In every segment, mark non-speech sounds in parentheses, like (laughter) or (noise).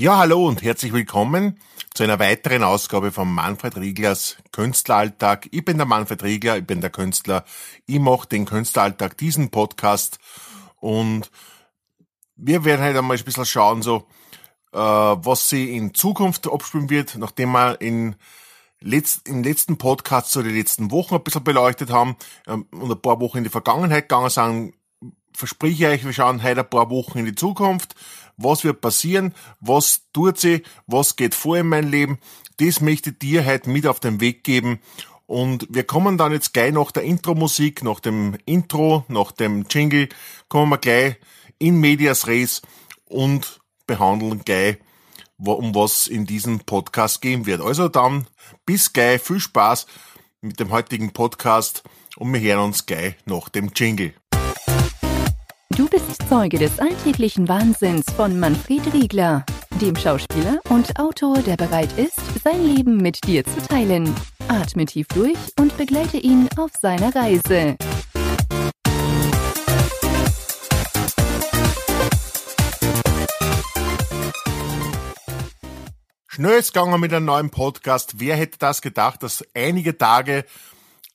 Ja, hallo und herzlich willkommen zu einer weiteren Ausgabe von Manfred Rieglers Künstleralltag. Ich bin der Manfred Riegler, ich bin der Künstler. Ich mache den Künstleralltag, diesen Podcast und wir werden halt einmal ein bisschen schauen, so, äh, was sie in Zukunft abspielen wird, nachdem wir in letzt, im letzten Podcast so die letzten Wochen ein bisschen beleuchtet haben ähm, und ein paar Wochen in die Vergangenheit gegangen sind, verspreche ich euch, wir schauen heute ein paar Wochen in die Zukunft was wird passieren, was tut sie, was geht vor in mein Leben. Das möchte ich dir heute mit auf den Weg geben. Und wir kommen dann jetzt gleich nach der Intro-Musik, nach dem Intro, nach dem Jingle, kommen wir gleich in Medias Res und behandeln gleich, um was in diesem Podcast gehen wird. Also dann bis gleich, viel Spaß mit dem heutigen Podcast und wir hören uns gleich nach dem Jingle. Du bist Zeuge des alltäglichen Wahnsinns von Manfred Riegler, dem Schauspieler und Autor, der bereit ist, sein Leben mit dir zu teilen. Atme tief durch und begleite ihn auf seiner Reise. Schnell ist gegangen mit einem neuen Podcast. Wer hätte das gedacht, dass einige Tage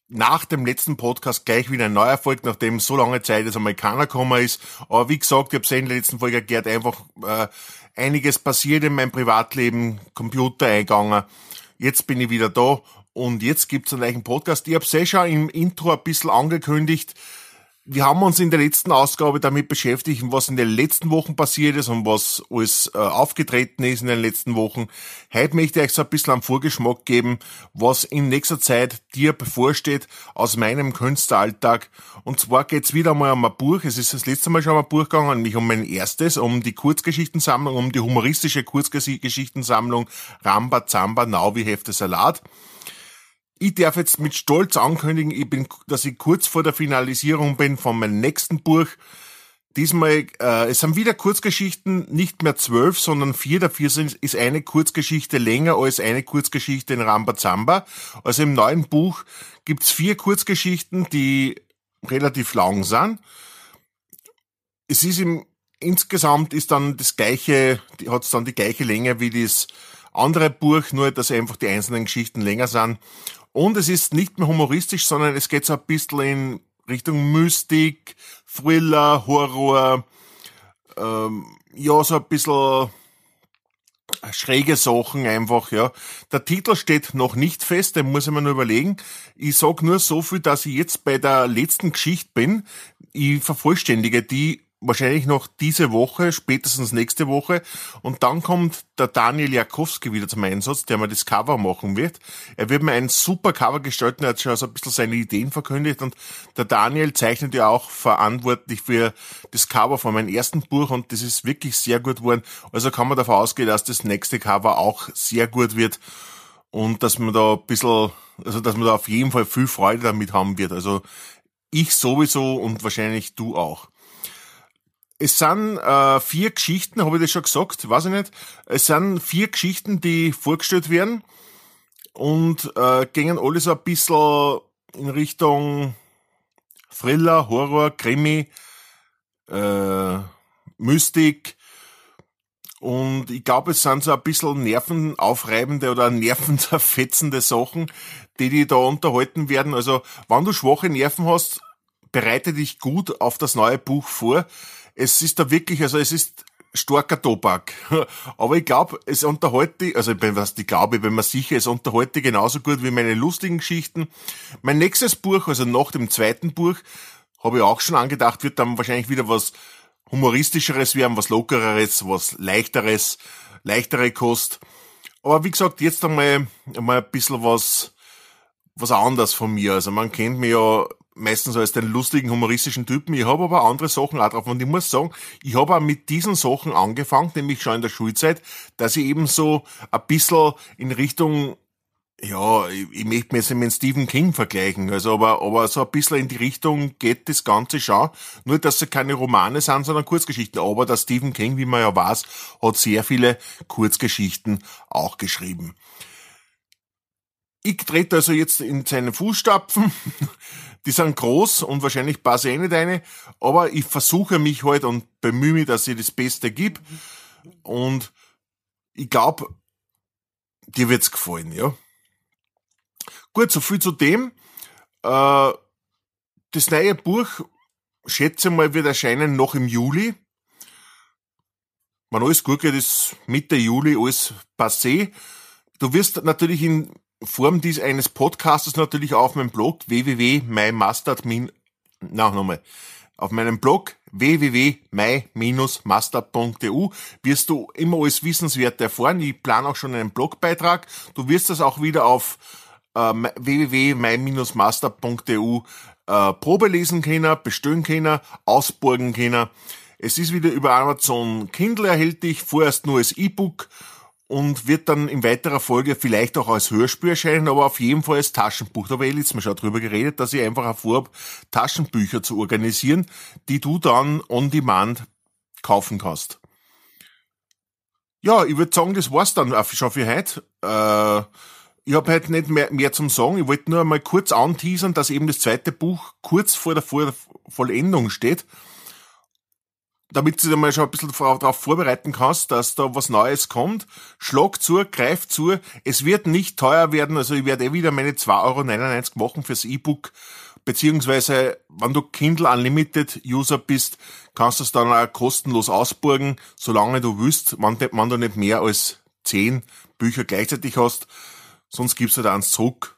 nach dem letzten Podcast gleich wieder ein neuer Erfolg, nachdem so lange Zeit als Amerikaner gekommen ist. Aber wie gesagt, ich habe es in der letzten Folge erklärt, einfach äh, einiges passiert in meinem Privatleben, Computer eingegangen. Jetzt bin ich wieder da und jetzt gibt's einen neuen Podcast. Ich habe es eh schon im Intro ein bisschen angekündigt wir haben uns in der letzten Ausgabe damit beschäftigt, was in den letzten Wochen passiert ist und was alles äh, aufgetreten ist in den letzten Wochen. Heute möchte ich euch so ein bisschen einen Vorgeschmack geben, was in nächster Zeit dir bevorsteht aus meinem Künstleralltag. Und zwar geht's wieder mal um ein Buch. Es ist das letzte Mal schon um ein Buch gegangen, nämlich um mein erstes, um die Kurzgeschichtensammlung, um die humoristische Kurzgeschichtensammlung Ramba Zamba Now wie Hefte Salat. Ich darf jetzt mit Stolz ankündigen, ich bin, dass ich kurz vor der Finalisierung bin von meinem nächsten Buch. Diesmal, äh, es sind wieder Kurzgeschichten, nicht mehr zwölf, sondern vier. Dafür sind, ist eine Kurzgeschichte länger als eine Kurzgeschichte in Rambazamba. Also im neuen Buch gibt's vier Kurzgeschichten, die relativ lang sind. Es ist im, insgesamt ist dann das gleiche, hat es dann die gleiche Länge wie das andere Buch, nur dass einfach die einzelnen Geschichten länger sind. Und es ist nicht mehr humoristisch, sondern es geht so ein bisschen in Richtung Mystik, Thriller, Horror, ähm, ja, so ein bisschen schräge Sachen einfach, ja. Der Titel steht noch nicht fest, den muss ich mir nur überlegen. Ich sag nur so viel, dass ich jetzt bei der letzten Geschichte bin. Ich vervollständige die wahrscheinlich noch diese Woche, spätestens nächste Woche. Und dann kommt der Daniel Jakowski wieder zum Einsatz, der mir das Cover machen wird. Er wird mir ein super Cover gestalten, er hat schon so ein bisschen seine Ideen verkündigt und der Daniel zeichnet ja auch verantwortlich für das Cover von meinem ersten Buch und das ist wirklich sehr gut geworden. Also kann man davon ausgehen, dass das nächste Cover auch sehr gut wird und dass man da ein bisschen, also dass man da auf jeden Fall viel Freude damit haben wird. Also ich sowieso und wahrscheinlich du auch. Es sind äh, vier Geschichten, habe ich das schon gesagt, weiß ich nicht. Es sind vier Geschichten, die vorgestellt werden und äh, gehen alle so ein bisschen in Richtung Thriller, Horror, Krimi, äh, Mystik. Und ich glaube, es sind so ein bisschen nervenaufreibende oder (laughs) nervenzerfetzende Sachen, die die da unterhalten werden. Also, wenn du schwache Nerven hast, bereite dich gut auf das neue Buch vor es ist da wirklich, also es ist starker Tobak. (laughs) Aber ich glaube, es unterhalte, also was ich glaube, ich bin mir sicher, es unterhalte genauso gut wie meine lustigen Geschichten. Mein nächstes Buch, also nach dem zweiten Buch, habe ich auch schon angedacht, wird dann wahrscheinlich wieder was humoristischeres werden, was lockereres, was leichteres, leichtere Kost. Aber wie gesagt, jetzt einmal, einmal ein bisschen was, was anders von mir. Also man kennt mich ja meistens als den lustigen, humoristischen Typen. Ich habe aber andere Sachen auch drauf. Und ich muss sagen, ich habe auch mit diesen Sachen angefangen, nämlich schon in der Schulzeit, dass ich eben so ein bisschen in Richtung ja, ich, ich möchte mich jetzt mit Stephen King vergleichen, also aber, aber so ein bisschen in die Richtung geht das Ganze schon. Nur, dass sie keine Romane sind, sondern Kurzgeschichten. Aber der Stephen King, wie man ja weiß, hat sehr viele Kurzgeschichten auch geschrieben. Ich trete also jetzt in seine Fußstapfen die sind groß und wahrscheinlich passe ich eh nicht eine, aber ich versuche mich halt und bemühe mich, dass ich das Beste gebe. Und ich glaube, dir wird's gefallen, ja. Gut, so viel zu dem. Äh, das neue Buch, schätze mal, wird erscheinen noch im Juli. Wenn alles gut geht, ist Mitte Juli alles passé. Du wirst natürlich in Form dies eines Podcastes natürlich auf meinem Blog www.mymastard- na, nochmal. Auf meinem Blog www.my-mastard.eu wirst du immer alles Wissenswerte erfahren. Ich plane auch schon einen Blogbeitrag. Du wirst das auch wieder auf äh, www.my-mastard.eu äh, Probe lesen können, bestellen können, ausborgen können. Es ist wieder über Amazon Kindle erhältlich, vorerst nur als E-Book und wird dann in weiterer Folge vielleicht auch als Hörspiel erscheinen, aber auf jeden Fall als Taschenbuch. Da habe ich letztes Mal schon drüber geredet, dass ich einfach vorhabe, Taschenbücher zu organisieren, die du dann on demand kaufen kannst. Ja, ich würde sagen, das war's dann schon für heute. Äh, ich habe heute nicht mehr, mehr zum Sagen. Ich wollte nur einmal kurz anteasern, dass eben das zweite Buch kurz vor der Vollendung steht damit du dich mal schon ein bisschen darauf vorbereiten kannst, dass da was Neues kommt. Schlag zu, greif zu. Es wird nicht teuer werden. Also ich werde eh wieder meine 2,99 Euro machen fürs E-Book. Beziehungsweise, wenn du Kindle Unlimited User bist, kannst du es dann auch kostenlos ausborgen, solange du willst, wenn, wenn du nicht mehr als 10 Bücher gleichzeitig hast. Sonst gibst du da eins zurück.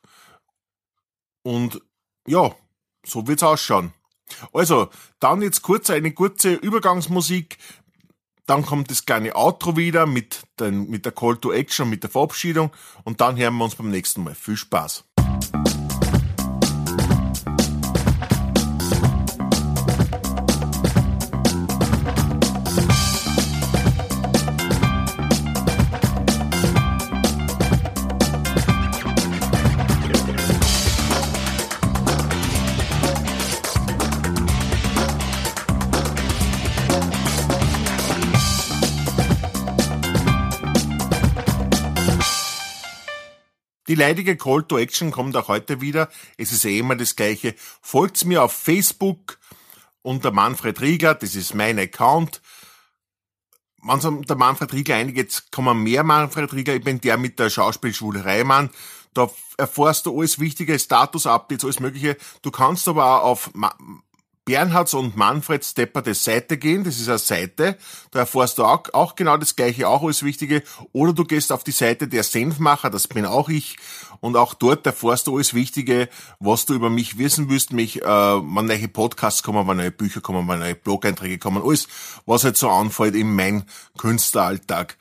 Und ja, so wird's ausschauen. Also, dann jetzt kurz eine kurze Übergangsmusik. Dann kommt das kleine Outro wieder mit, den, mit der Call to Action, mit der Verabschiedung. Und dann hören wir uns beim nächsten Mal. Viel Spaß. Leidige Call to Action kommt auch heute wieder. Es ist eh immer das Gleiche. Folgt mir auf Facebook unter Manfred Riegler. Das ist mein Account. Wenn der Manfred Riegler eingeht, kommen mehr Manfred Riegler. Ich bin der mit der Schauspielschule Reimann. Da erfährst du alles wichtige Status-Updates, alles Mögliche. Du kannst aber auch auf Bernhards und Manfred Stepper der Seite gehen, das ist eine Seite, da erfährst du auch, auch genau das gleiche, auch alles Wichtige, oder du gehst auf die Seite der Senfmacher, das bin auch ich, und auch dort erfährst du alles Wichtige, was du über mich wissen willst, mich, äh, wann neue Podcasts kommen, wann neue Bücher kommen, wann neue Blog-Einträge kommen, alles, was halt so anfällt in mein Künstleralltag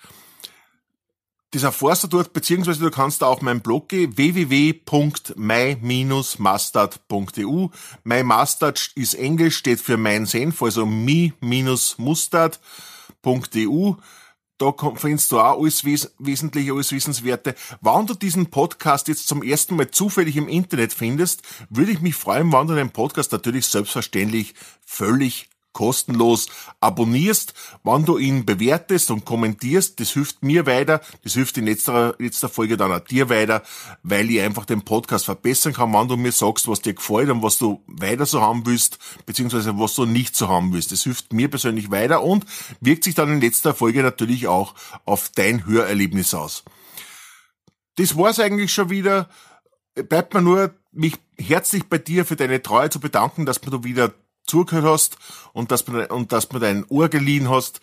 das erfährst du dort, beziehungsweise du kannst da auf meinen Blog gehen, www.my-mustard.eu. My Mustard ist Englisch, steht für mein Senf, also mi-mustard.eu. Da findest du auch alles Wes Wesentliche, alles Wissenswerte. Wenn du diesen Podcast jetzt zum ersten Mal zufällig im Internet findest, würde ich mich freuen, wenn du den Podcast natürlich selbstverständlich völlig kostenlos abonnierst, wann du ihn bewertest und kommentierst. Das hilft mir weiter, das hilft in letzter, letzter Folge dann auch dir weiter, weil ich einfach den Podcast verbessern kann, wann du mir sagst, was dir gefällt und was du weiter so haben willst, beziehungsweise was du nicht so haben willst. Das hilft mir persönlich weiter und wirkt sich dann in letzter Folge natürlich auch auf dein Hörerlebnis aus. Das war's eigentlich schon wieder. Bleibt mir nur, mich herzlich bei dir für deine Treue zu bedanken, dass du wieder zugehört hast und dass, man, und dass man dein Ohr geliehen hast.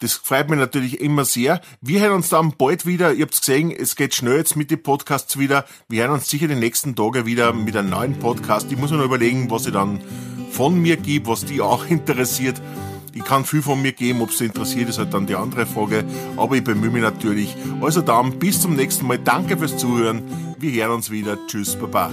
Das freut mich natürlich immer sehr. Wir hören uns dann bald wieder. Ihr habt gesehen, es geht schnell jetzt mit den Podcasts wieder. Wir hören uns sicher die nächsten Tage wieder mit einem neuen Podcast. Ich muss mir noch überlegen, was ich dann von mir gebe, was die auch (laughs) interessiert. Ich kann viel von mir geben, ob es interessiert, ist halt dann die andere Frage. Aber ich bemühe mich natürlich. Also dann, bis zum nächsten Mal. Danke fürs Zuhören. Wir hören uns wieder. Tschüss, Baba.